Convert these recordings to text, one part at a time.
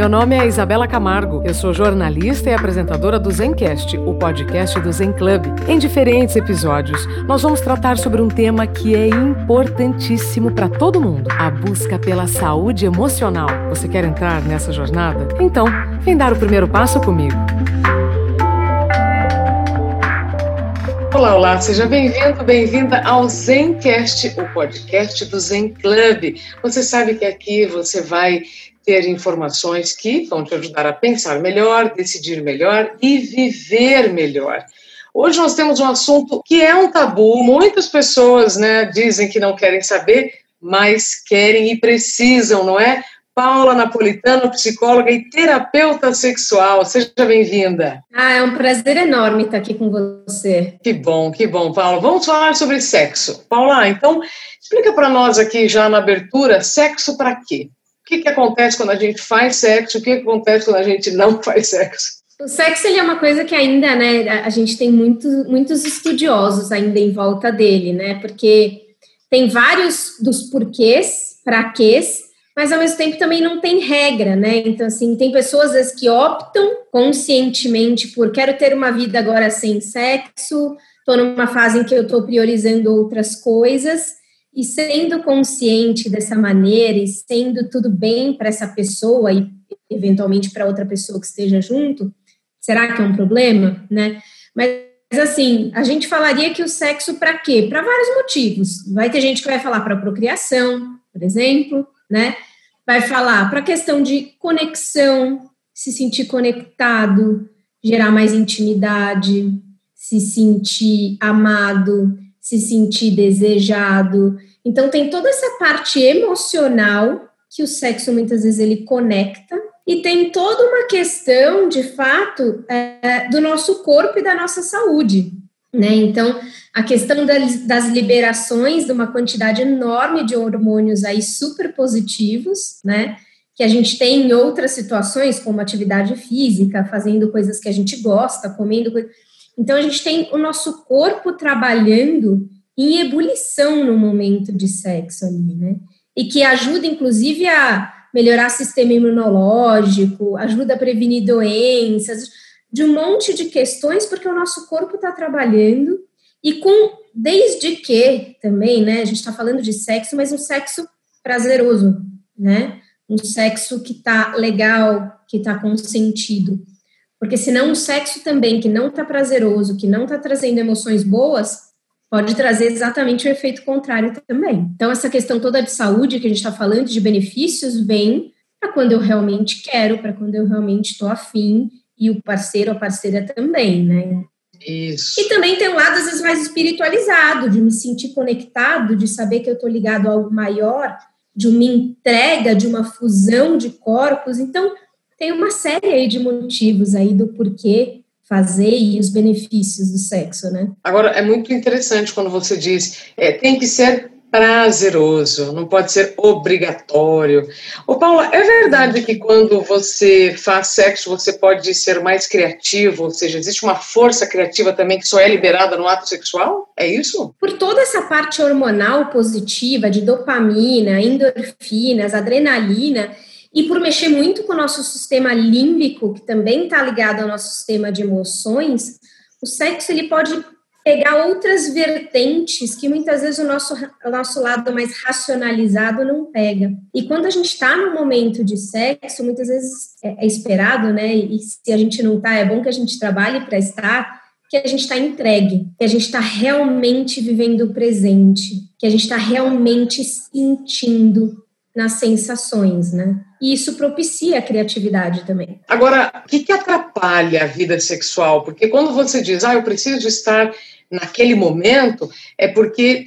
Meu nome é Isabela Camargo, eu sou jornalista e apresentadora do Zencast, o podcast do Zen Club. Em diferentes episódios, nós vamos tratar sobre um tema que é importantíssimo para todo mundo: a busca pela saúde emocional. Você quer entrar nessa jornada? Então, vem dar o primeiro passo comigo. Olá, olá, seja bem-vindo, bem-vinda ao Zencast, o podcast do Zen Club. Você sabe que aqui você vai ter informações que vão te ajudar a pensar melhor, decidir melhor e viver melhor. Hoje nós temos um assunto que é um tabu, muitas pessoas né, dizem que não querem saber, mas querem e precisam, não é? Paula Napolitano, psicóloga e terapeuta sexual. Seja bem-vinda. Ah, é um prazer enorme estar aqui com você. Que bom, que bom, Paula. Vamos falar sobre sexo. Paula, então, explica para nós aqui já na abertura, sexo para quê? Que, que acontece quando a gente faz sexo? O que, que acontece quando a gente não faz sexo? O sexo ele é uma coisa que ainda, né, a gente tem muito, muitos estudiosos ainda em volta dele, né? Porque tem vários dos porquês, para quês, mas ao mesmo tempo também não tem regra, né? Então, assim, tem pessoas vezes que optam conscientemente por quero ter uma vida agora sem sexo, estou numa fase em que eu estou priorizando outras coisas, e sendo consciente dessa maneira e sendo tudo bem para essa pessoa e eventualmente para outra pessoa que esteja junto, será que é um problema, né? Mas assim, a gente falaria que o sexo para quê? Para vários motivos. Vai ter gente que vai falar para procriação, por exemplo, né? vai falar para questão de conexão, se sentir conectado, gerar mais intimidade, se sentir amado, se sentir desejado. Então tem toda essa parte emocional que o sexo muitas vezes ele conecta e tem toda uma questão de fato é, do nosso corpo e da nossa saúde. Né? Então, a questão das, liberações de uma quantidade enorme de hormônios aí super positivos, né? Que a gente tem em outras situações, como atividade física, fazendo coisas que a gente gosta, comendo coisas. Então, a gente tem o nosso corpo trabalhando em ebulição no momento de sexo ali, né? E que ajuda, inclusive, a melhorar o sistema imunológico, ajuda a prevenir doenças de um monte de questões, porque o nosso corpo está trabalhando. E com, desde que também, né, a gente está falando de sexo, mas um sexo prazeroso, né, um sexo que está legal, que está consentido, porque senão um sexo também que não está prazeroso, que não está trazendo emoções boas, pode trazer exatamente o efeito contrário também. Então, essa questão toda de saúde que a gente está falando, de benefícios, vem para quando eu realmente quero, para quando eu realmente estou afim, e o parceiro ou a parceira também, né? Isso. E também tem um lado, às vezes, mais espiritualizado, de me sentir conectado, de saber que eu estou ligado a algo maior, de uma entrega, de uma fusão de corpos. Então, tem uma série aí de motivos aí do porquê fazer e os benefícios do sexo, né? Agora, é muito interessante quando você diz, é, tem que ser prazeroso, não pode ser obrigatório. Ô Paula, é verdade que quando você faz sexo você pode ser mais criativo, ou seja, existe uma força criativa também que só é liberada no ato sexual? É isso? Por toda essa parte hormonal positiva de dopamina, endorfinas, adrenalina, e por mexer muito com o nosso sistema límbico, que também está ligado ao nosso sistema de emoções, o sexo ele pode pegar outras vertentes que muitas vezes o nosso, o nosso lado mais racionalizado não pega. E quando a gente está no momento de sexo, muitas vezes é, é esperado, né? E se a gente não está, é bom que a gente trabalhe para estar, que a gente está entregue, que a gente está realmente vivendo o presente, que a gente está realmente sentindo nas sensações, né? E isso propicia a criatividade também. Agora, o que, que atrapalha a vida sexual? Porque quando você diz, ah, eu preciso estar naquele momento, é porque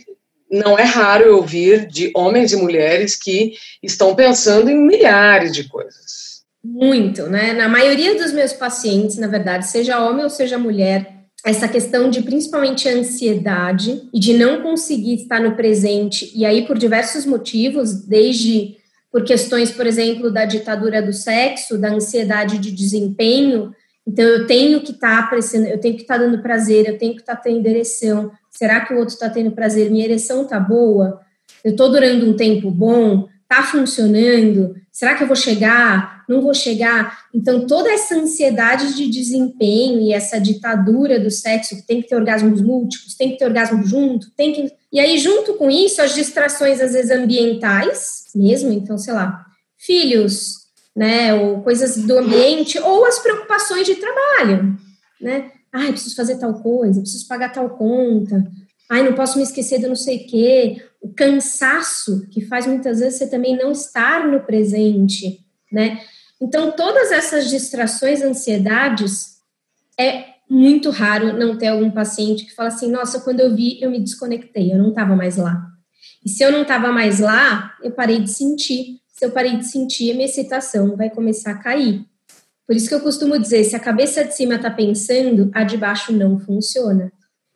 não é raro eu ouvir de homens e mulheres que estão pensando em milhares de coisas. Muito, né? Na maioria dos meus pacientes, na verdade, seja homem ou seja mulher, essa questão de principalmente ansiedade e de não conseguir estar no presente, e aí por diversos motivos, desde por questões, por exemplo, da ditadura do sexo, da ansiedade de desempenho, então, eu tenho que estar tá eu tenho que estar tá dando prazer, eu tenho que estar tá tendo ereção. Será que o outro está tendo prazer? Minha ereção está boa? Eu estou durando um tempo bom? Tá funcionando? Será que eu vou chegar? Não vou chegar? Então, toda essa ansiedade de desempenho e essa ditadura do sexo, que tem que ter orgasmos múltiplos, tem que ter orgasmo junto, tem que. E aí, junto com isso, as distrações, às vezes, ambientais mesmo, então, sei lá, filhos, né, ou coisas do ambiente, ou as preocupações de trabalho, né? Ai, preciso fazer tal coisa, preciso pagar tal conta, ai, não posso me esquecer de não sei o quê. O cansaço, que faz muitas vezes você também não estar no presente, né? Então, todas essas distrações, ansiedades, é muito raro não ter algum paciente que fala assim: nossa, quando eu vi, eu me desconectei, eu não estava mais lá. E se eu não estava mais lá, eu parei de sentir. Se eu parei de sentir, a minha excitação vai começar a cair. Por isso que eu costumo dizer: se a cabeça de cima está pensando, a de baixo não funciona.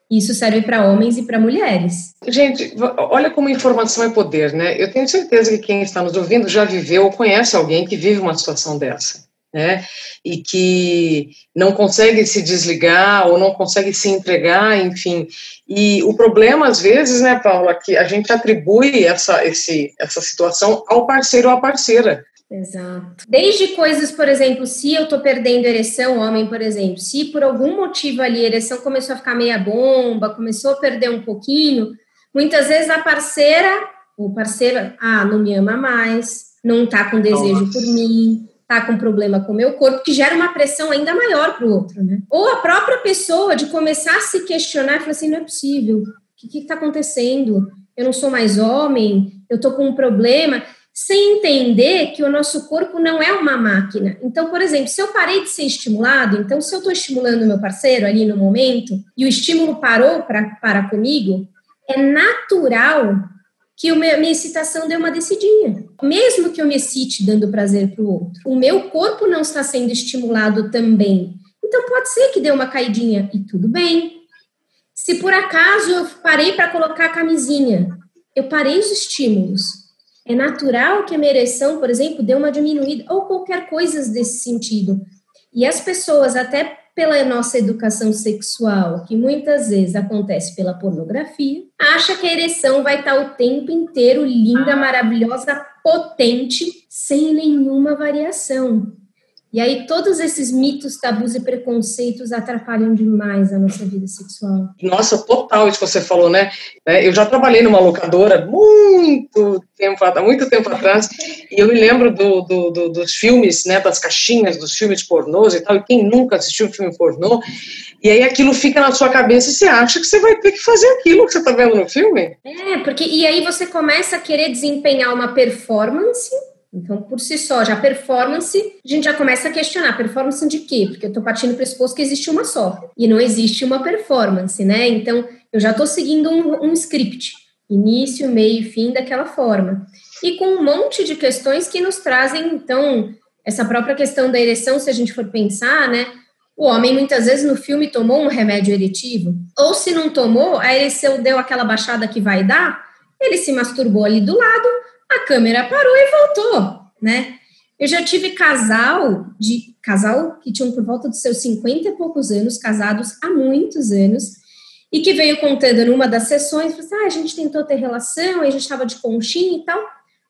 Isso serve para homens e para mulheres. Gente, olha como informação é poder, né? Eu tenho certeza que quem está nos ouvindo já viveu ou conhece alguém que vive uma situação dessa, né? E que não consegue se desligar ou não consegue se entregar, enfim. E o problema, às vezes, né, Paula, que a gente atribui essa, esse, essa situação ao parceiro ou à parceira. Exato. Desde coisas, por exemplo, se eu tô perdendo ereção, homem, por exemplo, se por algum motivo ali a ereção começou a ficar meia bomba, começou a perder um pouquinho, muitas vezes a parceira, o parceiro, ah, não me ama mais, não tá com desejo Nossa. por mim, tá com problema com o meu corpo, que gera uma pressão ainda maior pro outro, né? Ou a própria pessoa de começar a se questionar e falar assim, não é possível, o que que tá acontecendo? Eu não sou mais homem, eu tô com um problema sem entender que o nosso corpo não é uma máquina. Então, por exemplo, se eu parei de ser estimulado, então se eu estou estimulando o meu parceiro ali no momento e o estímulo parou para para comigo, é natural que meu, minha excitação dê uma descidinha. Mesmo que eu me excite dando prazer para o outro, o meu corpo não está sendo estimulado também. Então pode ser que dê uma caidinha e tudo bem. Se por acaso eu parei para colocar a camisinha, eu parei os estímulos, é natural que a minha ereção, por exemplo, dê uma diminuída, ou qualquer coisa desse sentido. E as pessoas, até pela nossa educação sexual, que muitas vezes acontece pela pornografia, acha que a ereção vai estar o tempo inteiro linda, maravilhosa, potente, sem nenhuma variação. E aí todos esses mitos, tabus e preconceitos atrapalham demais a nossa vida sexual. Nossa, total isso que você falou, né? É, eu já trabalhei numa locadora muito tempo, muito tempo atrás, e eu me lembro do, do, do, dos filmes, né, das caixinhas, dos filmes pornôs e tal, e quem nunca assistiu um filme pornô, e aí aquilo fica na sua cabeça e você acha que você vai ter que fazer aquilo que você está vendo no filme. É, porque e aí você começa a querer desempenhar uma performance então, por si só, já performance, a gente já começa a questionar. Performance de quê? Porque eu estou partindo do pressuposto que existe uma só. E não existe uma performance, né? Então, eu já estou seguindo um, um script. Início, meio e fim daquela forma. E com um monte de questões que nos trazem, então, essa própria questão da ereção, se a gente for pensar, né? O homem muitas vezes no filme tomou um remédio eretivo, ou se não tomou, a ereção deu aquela baixada que vai dar, ele se masturbou ali do lado, a câmera parou e voltou, né? Eu já tive casal de casal que tinham por volta dos seus 50 e poucos anos, casados há muitos anos, e que veio contando numa das sessões, assim, ah, a gente tentou ter relação, a gente estava de conchinha e tal,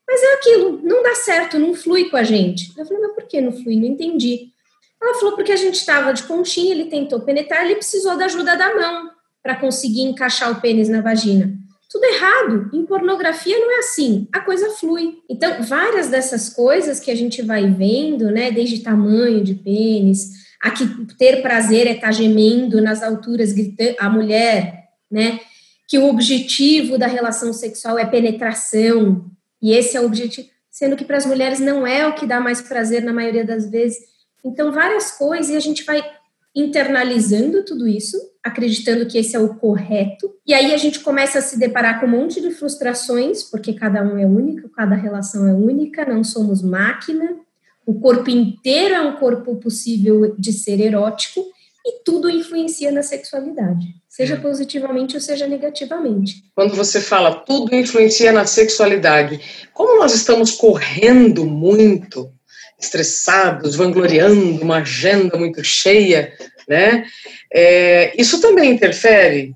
mas é aquilo, não dá certo, não flui com a gente. Eu falei, mas por que não flui? Não entendi. Ela falou, porque a gente estava de conchinha, ele tentou penetrar, ele precisou da ajuda da mão para conseguir encaixar o pênis na vagina. Tudo errado. Em pornografia não é assim. A coisa flui. Então, várias dessas coisas que a gente vai vendo, né, desde tamanho de pênis, a que ter prazer é estar tá gemendo nas alturas, gritando, a mulher, né, que o objetivo da relação sexual é penetração, e esse é o objetivo, sendo que para as mulheres não é o que dá mais prazer na maioria das vezes. Então, várias coisas, e a gente vai internalizando tudo isso, acreditando que esse é o correto, e aí a gente começa a se deparar com um monte de frustrações, porque cada um é único, cada relação é única, não somos máquina, o corpo inteiro é um corpo possível de ser erótico, e tudo influencia na sexualidade, seja é. positivamente ou seja negativamente. Quando você fala tudo influencia na sexualidade, como nós estamos correndo muito estressados, vangloriando uma agenda muito cheia, né? É, isso também interfere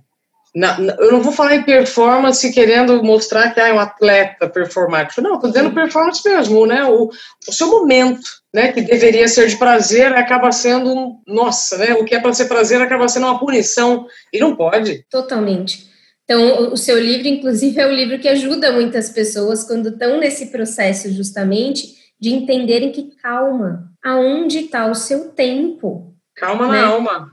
na, na, eu não vou falar em performance querendo mostrar que é um atleta performático. Não, estou dizendo performance mesmo, né? O, o seu momento, né? Que deveria ser de prazer, acaba sendo, nossa, né? O que é para ser prazer acaba sendo uma punição. E não pode. Totalmente. Então, o seu livro, inclusive, é um livro que ajuda muitas pessoas quando estão nesse processo, justamente, de entenderem que calma, aonde está o seu tempo? Calma né? na alma.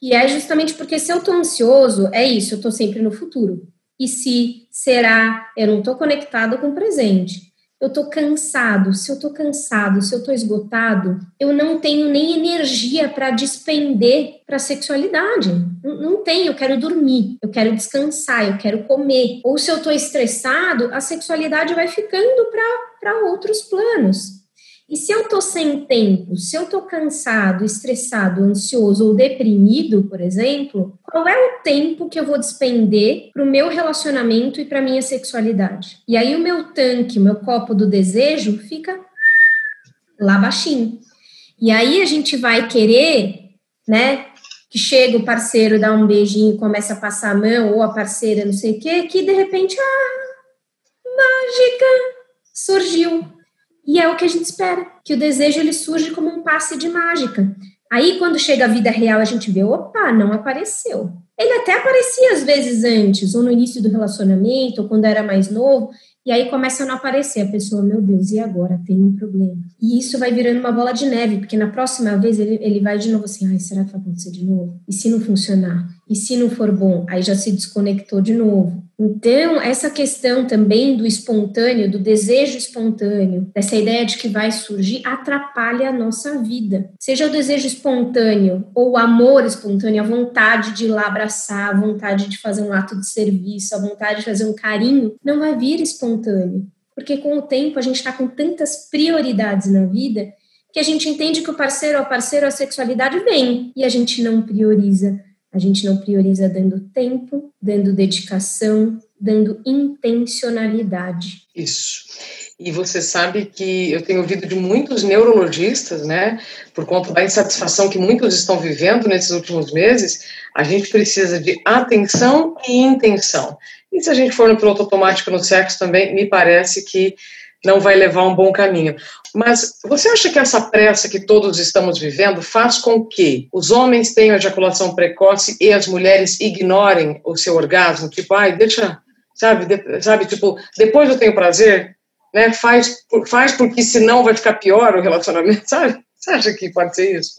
E é justamente porque se eu estou ansioso, é isso, eu estou sempre no futuro. E se será, eu não estou conectado com o presente. Eu estou cansado. Se eu estou cansado, se eu estou esgotado, eu não tenho nem energia para despender para sexualidade. Não, não tenho, eu quero dormir, eu quero descansar, eu quero comer. Ou se eu estou estressado, a sexualidade vai ficando para outros planos. E se eu estou sem tempo, se eu estou cansado, estressado, ansioso ou deprimido, por exemplo, qual é o tempo que eu vou despender para o meu relacionamento e para minha sexualidade? E aí o meu tanque, o meu copo do desejo fica lá baixinho. E aí a gente vai querer, né, que chega o parceiro, dá um beijinho, começa a passar a mão, ou a parceira, não sei o quê, que de repente, ah, mágica, surgiu e é o que a gente espera, que o desejo ele surge como um passe de mágica. Aí, quando chega a vida real, a gente vê, opa, não apareceu. Ele até aparecia às vezes antes, ou no início do relacionamento, ou quando era mais novo, e aí começa a não aparecer. A pessoa, meu Deus, e agora? Tem um problema. E isso vai virando uma bola de neve, porque na próxima vez ele, ele vai de novo assim, ai, será que vai acontecer de novo? E se não funcionar? E se não for bom? Aí já se desconectou de novo. Então, essa questão também do espontâneo, do desejo espontâneo, dessa ideia de que vai surgir, atrapalha a nossa vida. Seja o desejo espontâneo ou o amor espontâneo, a vontade de ir lá abraçar, a vontade de fazer um ato de serviço, a vontade de fazer um carinho, não vai vir espontâneo. Porque com o tempo a gente está com tantas prioridades na vida que a gente entende que o parceiro ou a parceira, a sexualidade vem e a gente não prioriza a gente não prioriza dando tempo, dando dedicação, dando intencionalidade. Isso. E você sabe que eu tenho ouvido de muitos neurologistas, né, por conta da insatisfação que muitos estão vivendo nesses últimos meses, a gente precisa de atenção e intenção. E se a gente for no piloto automático no sexo também, me parece que não vai levar um bom caminho. Mas você acha que essa pressa que todos estamos vivendo faz com que os homens tenham ejaculação precoce e as mulheres ignorem o seu orgasmo? Tipo, ai, deixa, sabe, de, sabe, tipo, depois eu tenho prazer, né? Faz, faz porque senão vai ficar pior o relacionamento, sabe? Você acha que pode ser isso?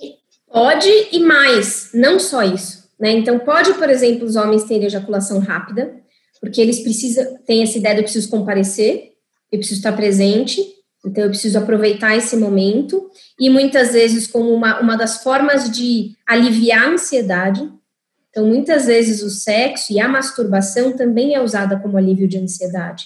Pode e mais, não só isso. Né? Então, pode, por exemplo, os homens terem ejaculação rápida, porque eles precisam, têm essa ideia de eu preciso comparecer, eu preciso estar presente, então eu preciso aproveitar esse momento, e muitas vezes como uma, uma das formas de aliviar a ansiedade, então muitas vezes o sexo e a masturbação também é usada como alívio de ansiedade,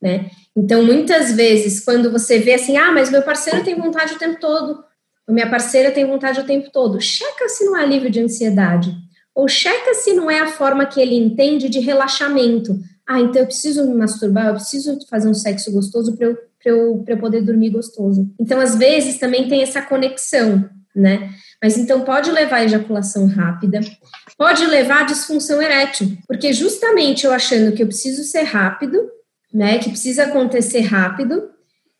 né? Então muitas vezes quando você vê assim, ah, mas meu parceiro tem vontade o tempo todo, minha parceira tem vontade o tempo todo, checa se não é alívio de ansiedade, ou checa se não é a forma que ele entende de relaxamento, ah, então eu preciso me masturbar, eu preciso fazer um sexo gostoso para eu, eu, eu poder dormir gostoso. Então, às vezes, também tem essa conexão, né? Mas então pode levar a ejaculação rápida, pode levar a disfunção erétil, porque justamente eu achando que eu preciso ser rápido, né, que precisa acontecer rápido,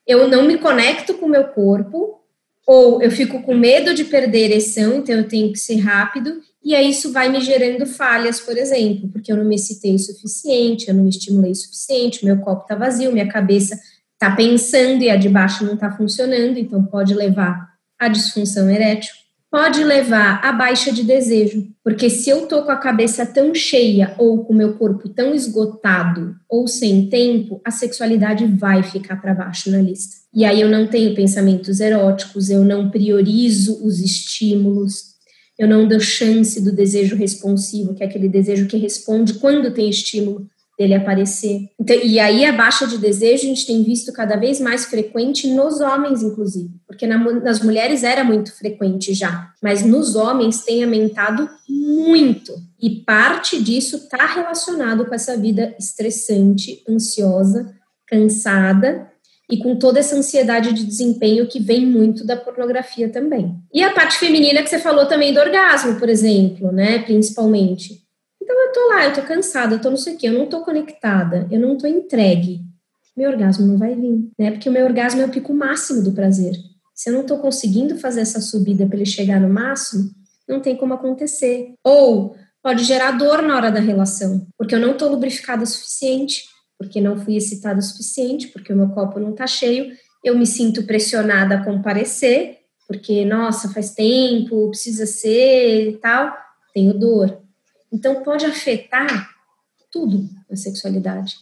eu não me conecto com o meu corpo, ou eu fico com medo de perder ereção, então eu tenho que ser rápido, e aí isso vai me gerando falhas, por exemplo, porque eu não me excitei o suficiente, eu não me estimulei o suficiente, meu copo está vazio, minha cabeça está pensando e a de baixo não está funcionando, então pode levar à disfunção erétil. Pode levar à baixa de desejo, porque se eu tô com a cabeça tão cheia ou com o meu corpo tão esgotado ou sem tempo, a sexualidade vai ficar para baixo na lista. E aí eu não tenho pensamentos eróticos, eu não priorizo os estímulos, eu não dou chance do desejo responsivo, que é aquele desejo que responde quando tem estímulo dele aparecer. Então, e aí a baixa de desejo a gente tem visto cada vez mais frequente nos homens, inclusive, porque na, nas mulheres era muito frequente já, mas nos homens tem aumentado muito. E parte disso está relacionado com essa vida estressante, ansiosa, cansada e com toda essa ansiedade de desempenho que vem muito da pornografia também. E a parte feminina que você falou também do orgasmo, por exemplo, né, principalmente. Então eu tô lá, eu tô cansada, eu tô não sei o quê, eu não tô conectada, eu não tô entregue, meu orgasmo não vai vir, né? Porque o meu orgasmo é o pico máximo do prazer. Se eu não tô conseguindo fazer essa subida para ele chegar no máximo, não tem como acontecer. Ou pode gerar dor na hora da relação, porque eu não tô lubrificada o suficiente, porque não fui excitada o suficiente, porque o meu copo não tá cheio, eu me sinto pressionada a comparecer, porque, nossa, faz tempo, precisa ser e tal, tenho dor. Então, pode afetar tudo na sexualidade.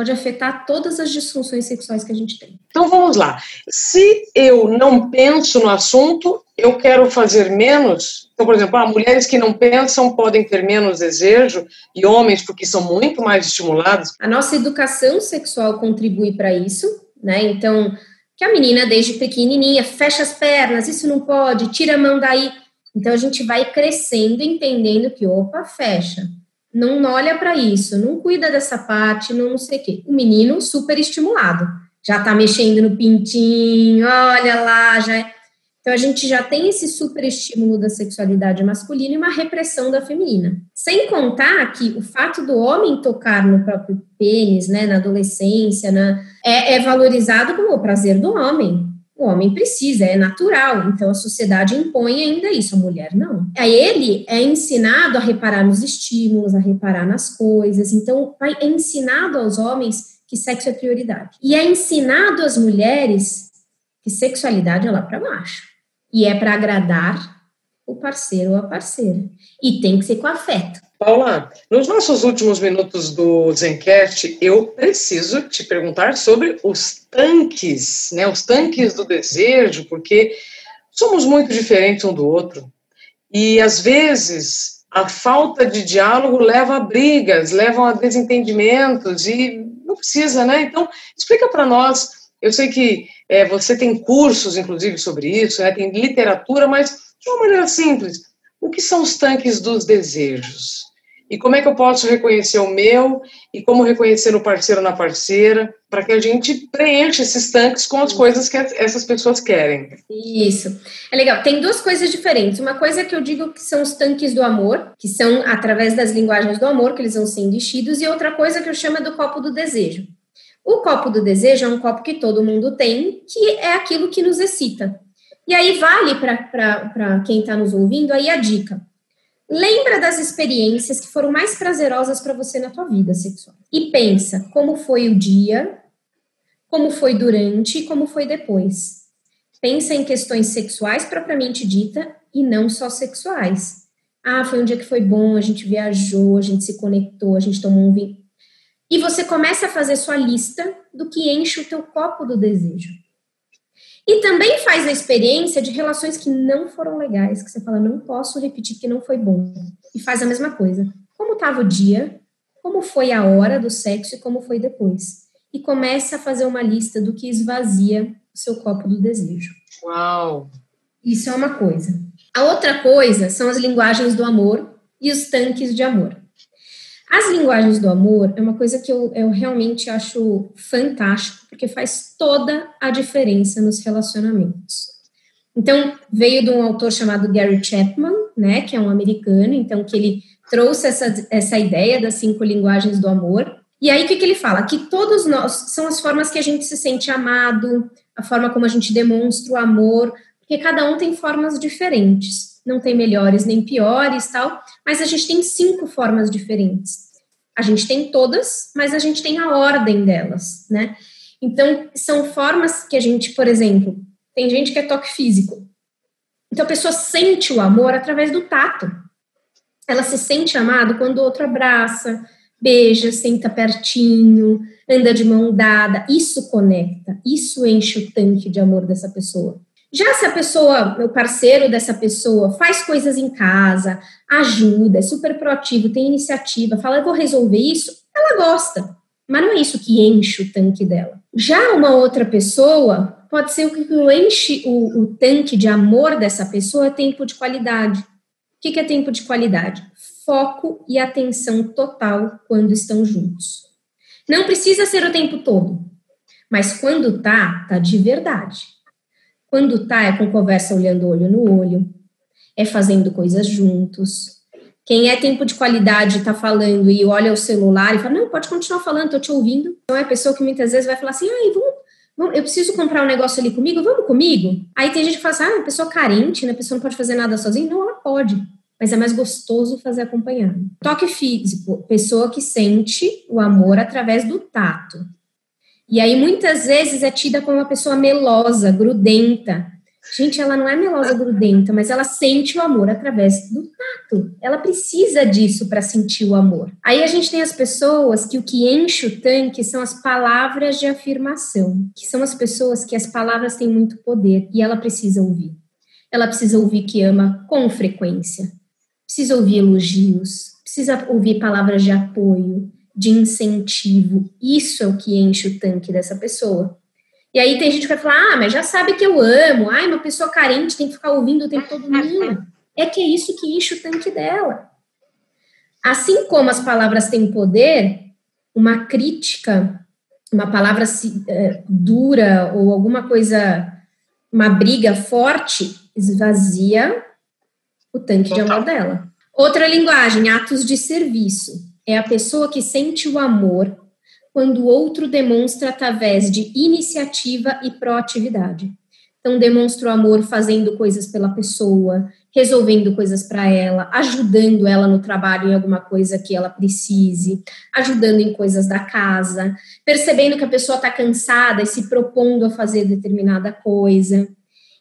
Pode afetar todas as disfunções sexuais que a gente tem. Então, vamos lá. Se eu não penso no assunto, eu quero fazer menos. Então, por exemplo, ah, mulheres que não pensam podem ter menos desejo, e homens, porque são muito mais estimulados. A nossa educação sexual contribui para isso, né? Então, que a menina, desde pequenininha, fecha as pernas, isso não pode, tira a mão daí. Então a gente vai crescendo, entendendo que, opa, fecha. Não olha para isso, não cuida dessa parte, não, não sei o quê. O menino super estimulado, já tá mexendo no pintinho, olha lá, já é. Então a gente já tem esse super estímulo da sexualidade masculina e uma repressão da feminina. Sem contar que o fato do homem tocar no próprio pênis, né, na adolescência, na, é, é valorizado como o prazer do homem. O homem precisa, é natural, então a sociedade impõe ainda isso, a mulher não. Aí ele é ensinado a reparar nos estímulos, a reparar nas coisas, então é ensinado aos homens que sexo é prioridade. E é ensinado às mulheres que sexualidade é lá para baixo. E é para agradar o parceiro ou a parceira. E tem que ser com afeto. Paula, nos nossos últimos minutos do Zencast, eu preciso te perguntar sobre os tanques, né? Os tanques do desejo, porque somos muito diferentes um do outro. E às vezes a falta de diálogo leva a brigas, leva a desentendimentos e não precisa, né? Então, explica para nós. Eu sei que é, você tem cursos, inclusive, sobre isso, né? tem literatura, mas de uma maneira simples. O que são os tanques dos desejos? E como é que eu posso reconhecer o meu e como reconhecer o parceiro na parceira, para que a gente preencha esses tanques com as coisas que essas pessoas querem. Isso. É legal. Tem duas coisas diferentes. Uma coisa que eu digo que são os tanques do amor, que são através das linguagens do amor que eles vão sendo enchidos, e outra coisa que eu chamo do copo do desejo. O copo do desejo é um copo que todo mundo tem, que é aquilo que nos excita. E aí vale para quem está nos ouvindo aí a dica. Lembra das experiências que foram mais prazerosas para você na tua vida sexual. E pensa como foi o dia, como foi durante e como foi depois. Pensa em questões sexuais propriamente dita e não só sexuais. Ah, foi um dia que foi bom, a gente viajou, a gente se conectou, a gente tomou um vinho. E você começa a fazer sua lista do que enche o teu copo do desejo. E também faz a experiência de relações que não foram legais, que você fala, não posso repetir que não foi bom. E faz a mesma coisa. Como estava o dia, como foi a hora do sexo e como foi depois. E começa a fazer uma lista do que esvazia o seu copo do desejo. Uau! Isso é uma coisa. A outra coisa são as linguagens do amor e os tanques de amor. As linguagens do amor é uma coisa que eu, eu realmente acho fantástico, porque faz toda a diferença nos relacionamentos. Então, veio de um autor chamado Gary Chapman, né, que é um americano, então, que ele trouxe essa, essa ideia das cinco linguagens do amor. E aí, o que, que ele fala? Que todos nós, são as formas que a gente se sente amado, a forma como a gente demonstra o amor, porque cada um tem formas diferentes não tem melhores nem piores, tal, mas a gente tem cinco formas diferentes. A gente tem todas, mas a gente tem a ordem delas, né? Então, são formas que a gente, por exemplo, tem gente que é toque físico. Então, a pessoa sente o amor através do tato. Ela se sente amado quando o outro abraça, beija, senta pertinho, anda de mão dada. Isso conecta, isso enche o tanque de amor dessa pessoa. Já se a pessoa, o parceiro dessa pessoa, faz coisas em casa, ajuda, é super proativo, tem iniciativa, fala, eu vou resolver isso, ela gosta. Mas não é isso que enche o tanque dela. Já uma outra pessoa, pode ser o que enche o, o tanque de amor dessa pessoa é tempo de qualidade. O que, que é tempo de qualidade? Foco e atenção total quando estão juntos. Não precisa ser o tempo todo, mas quando tá, tá de verdade. Quando tá, é com conversa olhando olho no olho, é fazendo coisas juntos. Quem é tempo de qualidade está falando e olha o celular e fala, não, pode continuar falando, estou te ouvindo. Então é a pessoa que muitas vezes vai falar assim, vamos, vamos, eu preciso comprar um negócio ali comigo, vamos comigo? Aí tem gente que fala assim, ah, uma pessoa carente, né? A pessoa não pode fazer nada sozinha. Não, ela pode mas é mais gostoso fazer acompanhado. Toque físico, pessoa que sente o amor através do tato. E aí muitas vezes é tida como uma pessoa melosa, grudenta. Gente, ela não é melosa, grudenta, mas ela sente o amor através do tato. Ela precisa disso para sentir o amor. Aí a gente tem as pessoas que o que enche o tanque são as palavras de afirmação, que são as pessoas que as palavras têm muito poder e ela precisa ouvir. Ela precisa ouvir que ama com frequência precisa ouvir elogios, precisa ouvir palavras de apoio, de incentivo. Isso é o que enche o tanque dessa pessoa. E aí tem gente que vai falar: ah, mas já sabe que eu amo, ai, uma pessoa carente tem que ficar ouvindo o tempo todo. Não, é que é isso que enche o tanque dela. Assim como as palavras têm poder, uma crítica, uma palavra é, dura ou alguma coisa, uma briga forte, esvazia o tanque Total. de amor dela. Outra linguagem, atos de serviço. É a pessoa que sente o amor quando o outro demonstra através de iniciativa e proatividade. Então, demonstra o amor fazendo coisas pela pessoa, resolvendo coisas para ela, ajudando ela no trabalho em alguma coisa que ela precise, ajudando em coisas da casa, percebendo que a pessoa está cansada e se propondo a fazer determinada coisa.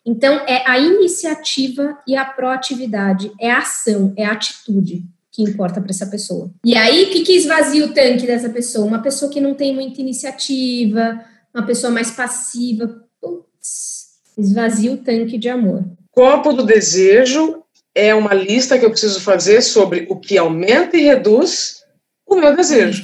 Então, é a iniciativa e a proatividade, é a ação, é a atitude que importa para essa pessoa. E aí, o que, que esvazia o tanque dessa pessoa? Uma pessoa que não tem muita iniciativa, uma pessoa mais passiva. Putz, esvazia o tanque de amor. Copo do desejo é uma lista que eu preciso fazer sobre o que aumenta e reduz o meu desejo.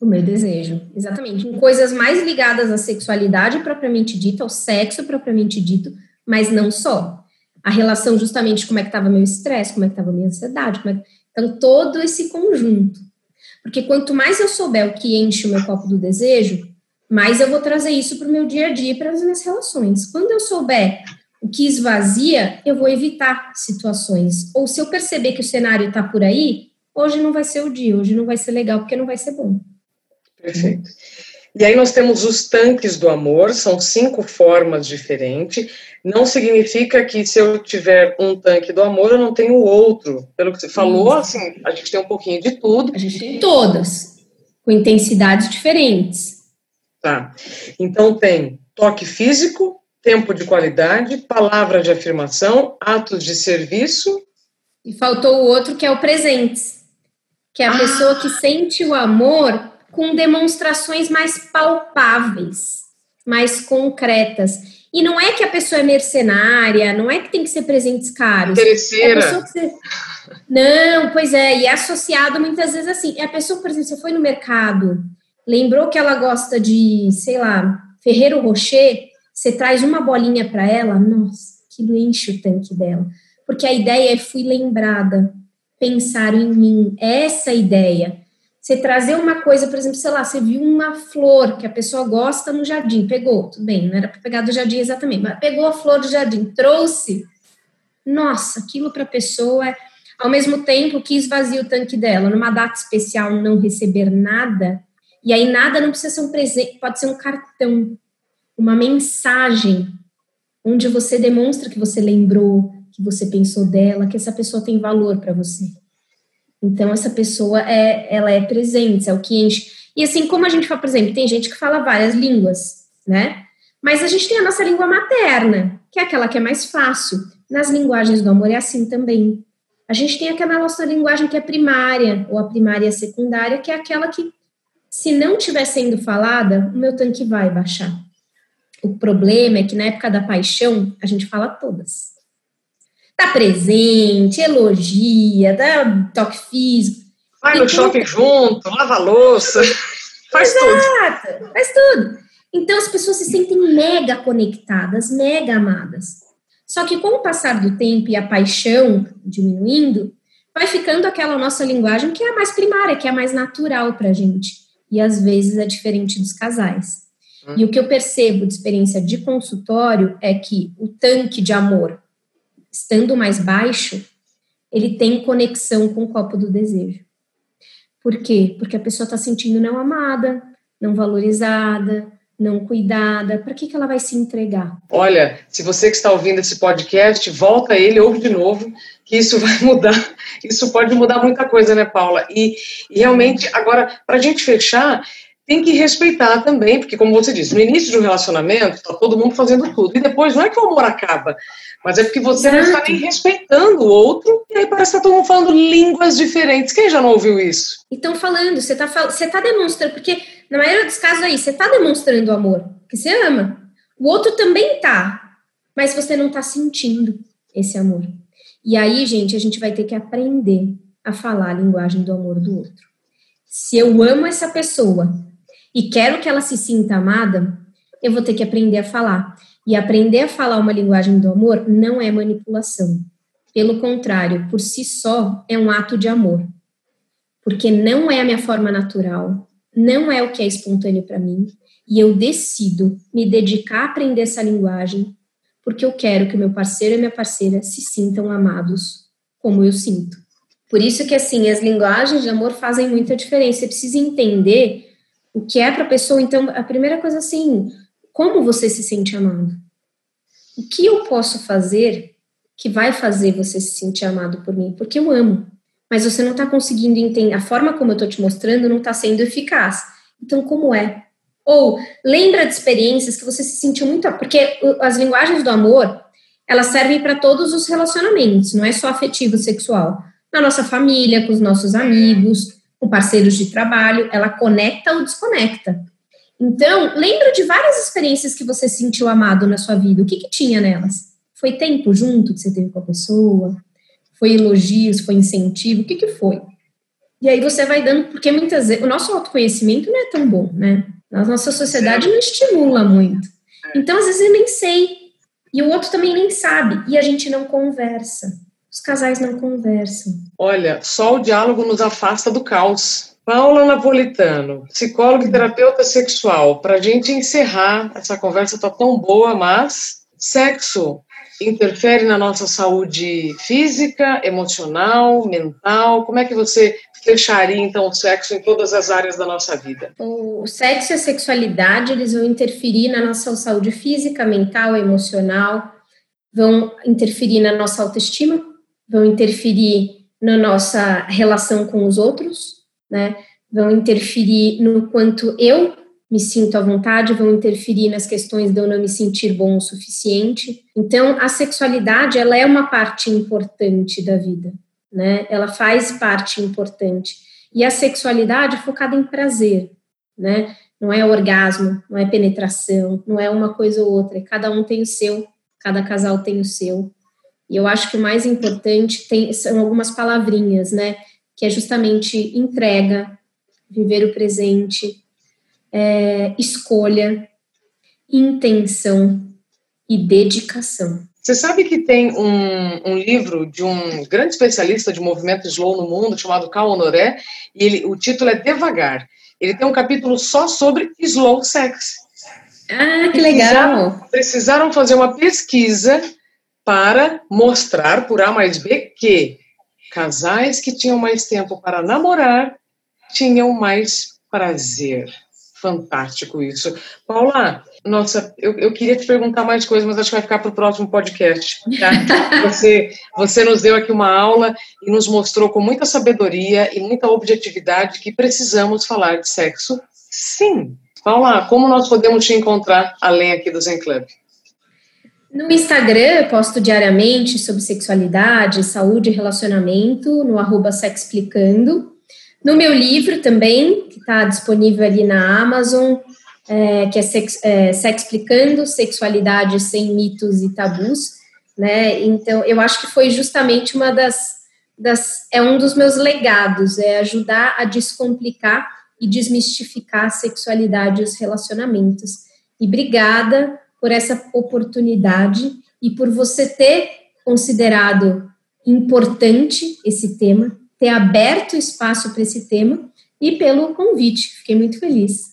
O meu desejo, exatamente. Em coisas mais ligadas à sexualidade propriamente dita, ao sexo propriamente dito, mas não só. A relação justamente como é que estava meu estresse, como é que estava minha ansiedade, é que... então todo esse conjunto. Porque quanto mais eu souber o que enche o meu copo do desejo, mais eu vou trazer isso para o meu dia a dia, para as minhas relações. Quando eu souber o que esvazia, eu vou evitar situações. Ou se eu perceber que o cenário está por aí, hoje não vai ser o dia, hoje não vai ser legal, porque não vai ser bom. Perfeito. E aí nós temos os tanques do amor, são cinco formas diferentes. Não significa que se eu tiver um tanque do amor, eu não tenho outro. Pelo que você falou, assim, a gente tem um pouquinho de tudo. A gente tem todas, com intensidades diferentes. Tá. Então tem toque físico, tempo de qualidade, palavra de afirmação, atos de serviço. E faltou o outro que é o presente, que é a ah. pessoa que sente o amor com demonstrações mais palpáveis, mais concretas. E não é que a pessoa é mercenária, não é que tem que ser presentes caros. Interesseira. É você... Não, pois é, e é associado muitas vezes assim. É a pessoa, por exemplo, você foi no mercado, lembrou que ela gosta de, sei lá, Ferreiro Rocher, você traz uma bolinha para ela, nossa, aquilo enche o tanque dela. Porque a ideia é fui lembrada, pensar em mim, essa ideia. Você trazer uma coisa, por exemplo, sei lá, você viu uma flor que a pessoa gosta no jardim, pegou, tudo bem, não era para pegar do jardim exatamente, mas pegou a flor do jardim, trouxe. Nossa, aquilo para a pessoa é, ao mesmo tempo que esvazia o tanque dela, numa data especial não receber nada, e aí nada não precisa ser um presente, pode ser um cartão, uma mensagem, onde você demonstra que você lembrou, que você pensou dela, que essa pessoa tem valor para você. Então, essa pessoa é, ela é presente, é o que enche. E assim, como a gente fala, por exemplo, tem gente que fala várias línguas, né? Mas a gente tem a nossa língua materna, que é aquela que é mais fácil. Nas linguagens do amor é assim também. A gente tem aquela nossa linguagem que é primária, ou a primária secundária, que é aquela que, se não estiver sendo falada, o meu tanque vai baixar. O problema é que na época da paixão, a gente fala todas tá presente, elogia, dá toque físico. Vai no shopping junto, lava a louça, faz Exato, tudo. Faz tudo. Então as pessoas se sentem mega conectadas, mega amadas. Só que com o passar do tempo e a paixão diminuindo, vai ficando aquela nossa linguagem que é a mais primária, que é a mais natural para a gente. E às vezes é diferente dos casais. Hum. E o que eu percebo de experiência de consultório é que o tanque de amor estando mais baixo, ele tem conexão com o copo do desejo. Por quê? Porque a pessoa está sentindo não amada, não valorizada, não cuidada, para que, que ela vai se entregar? Olha, se você que está ouvindo esse podcast, volta ele, ouve de novo, que isso vai mudar, isso pode mudar muita coisa, né, Paula? E, e realmente, agora, para a gente fechar, tem que respeitar também, porque como você disse, no início de um relacionamento, está todo mundo fazendo tudo, e depois não é que o amor acaba, mas é porque você Exato. não está nem respeitando o outro, e aí parece que está todo mundo falando línguas diferentes. Quem já não ouviu isso? Então, falando, você está você tá demonstrando, porque na maioria dos casos aí, você está demonstrando amor, que você ama. O outro também tá, mas você não está sentindo esse amor. E aí, gente, a gente vai ter que aprender a falar a linguagem do amor do outro. Se eu amo essa pessoa e quero que ela se sinta amada, eu vou ter que aprender a falar. E aprender a falar uma linguagem do amor não é manipulação. Pelo contrário, por si só, é um ato de amor. Porque não é a minha forma natural, não é o que é espontâneo para mim, e eu decido me dedicar a aprender essa linguagem, porque eu quero que meu parceiro e minha parceira se sintam amados como eu sinto. Por isso que assim, as linguagens de amor fazem muita diferença. Você precisa entender o que é para a pessoa. Então, a primeira coisa assim, como você se sente amado? O que eu posso fazer que vai fazer você se sentir amado por mim? Porque eu amo. Mas você não está conseguindo entender. A forma como eu estou te mostrando não está sendo eficaz. Então, como é? Ou lembra de experiências que você se sentiu muito. Porque as linguagens do amor, elas servem para todos os relacionamentos, não é só afetivo sexual. Na nossa família, com os nossos amigos, com parceiros de trabalho, ela conecta ou desconecta. Então, lembra de várias experiências que você sentiu amado na sua vida. O que, que tinha nelas? Foi tempo junto que você teve com a pessoa? Foi elogios? Foi incentivo? O que, que foi? E aí você vai dando, porque muitas vezes o nosso autoconhecimento não é tão bom, né? A nossa sociedade não estimula muito. Então, às vezes, eu nem sei. E o outro também nem sabe. E a gente não conversa. Os casais não conversam. Olha, só o diálogo nos afasta do caos. Paula Napolitano, psicóloga e terapeuta sexual. Para a gente encerrar, essa conversa está tão boa, mas sexo interfere na nossa saúde física, emocional, mental? Como é que você fecharia então o sexo em todas as áreas da nossa vida? O sexo e a sexualidade eles vão interferir na nossa saúde física, mental, emocional, vão interferir na nossa autoestima, vão interferir na nossa relação com os outros, né? Vão interferir no quanto eu me sinto à vontade, vão interferir nas questões de eu não me sentir bom o suficiente. Então, a sexualidade, ela é uma parte importante da vida, né? Ela faz parte importante. E a sexualidade é focada em prazer, né? Não é orgasmo, não é penetração, não é uma coisa ou outra. Cada um tem o seu, cada casal tem o seu. E eu acho que o mais importante tem, são algumas palavrinhas, né? que é justamente entrega, viver o presente, é, escolha, intenção e dedicação. Você sabe que tem um, um, livro de um grande especialista de movimento slow no mundo, chamado Cal Honoré, e ele, o título é Devagar. Ele tem um capítulo só sobre slow sex. Ah, que legal! Precisaram fazer uma pesquisa para mostrar por A mais B que Casais que tinham mais tempo para namorar tinham mais prazer. Fantástico isso. Paula, nossa, eu, eu queria te perguntar mais coisas, mas acho que vai ficar para o próximo podcast. Tá? Você, você nos deu aqui uma aula e nos mostrou com muita sabedoria e muita objetividade que precisamos falar de sexo. Sim. Paula, como nós podemos te encontrar além aqui do Zen Club? No Instagram, eu posto diariamente sobre sexualidade, saúde e relacionamento, no arroba Sexplicando. No meu livro também, que está disponível ali na Amazon, é, que é, Sex, é Sexplicando, Sexualidade Sem Mitos e Tabus. Né? Então, eu acho que foi justamente uma das, das... É um dos meus legados, é ajudar a descomplicar e desmistificar a sexualidade e os relacionamentos. E obrigada por essa oportunidade e por você ter considerado importante esse tema, ter aberto espaço para esse tema e pelo convite. Fiquei muito feliz.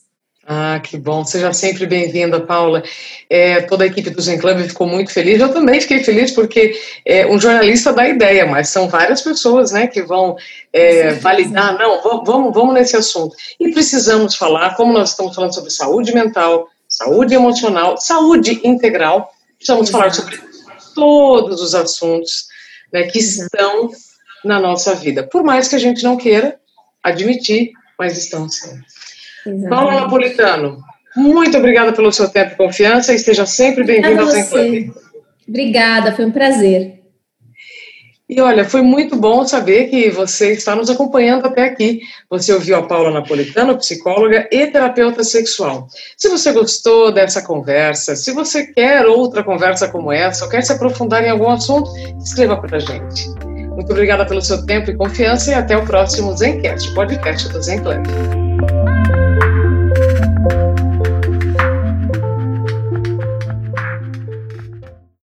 Ah, que bom. Seja sempre bem-vinda, Paula. É, toda a equipe do Zen Club ficou muito feliz. Eu também fiquei feliz porque é, um jornalista dá ideia, mas são várias pessoas né, que vão é, validar. Não, vamos, vamos nesse assunto. E precisamos falar, como nós estamos falando sobre saúde mental, saúde emocional, saúde integral, precisamos falar sobre todos os assuntos né, que estão na nossa vida. Por mais que a gente não queira admitir, mas estão sim. Exatamente. Paulo Napolitano, muito obrigada pelo seu tempo e confiança e esteja sempre bem-vindo ao Club. Obrigada, foi um prazer. E olha, foi muito bom saber que você está nos acompanhando até aqui. Você ouviu a Paula Napolitano, psicóloga e terapeuta sexual. Se você gostou dessa conversa, se você quer outra conversa como essa, ou quer se aprofundar em algum assunto, escreva para a gente. Muito obrigada pelo seu tempo e confiança e até o próximo Zencast, podcast do Zen Club.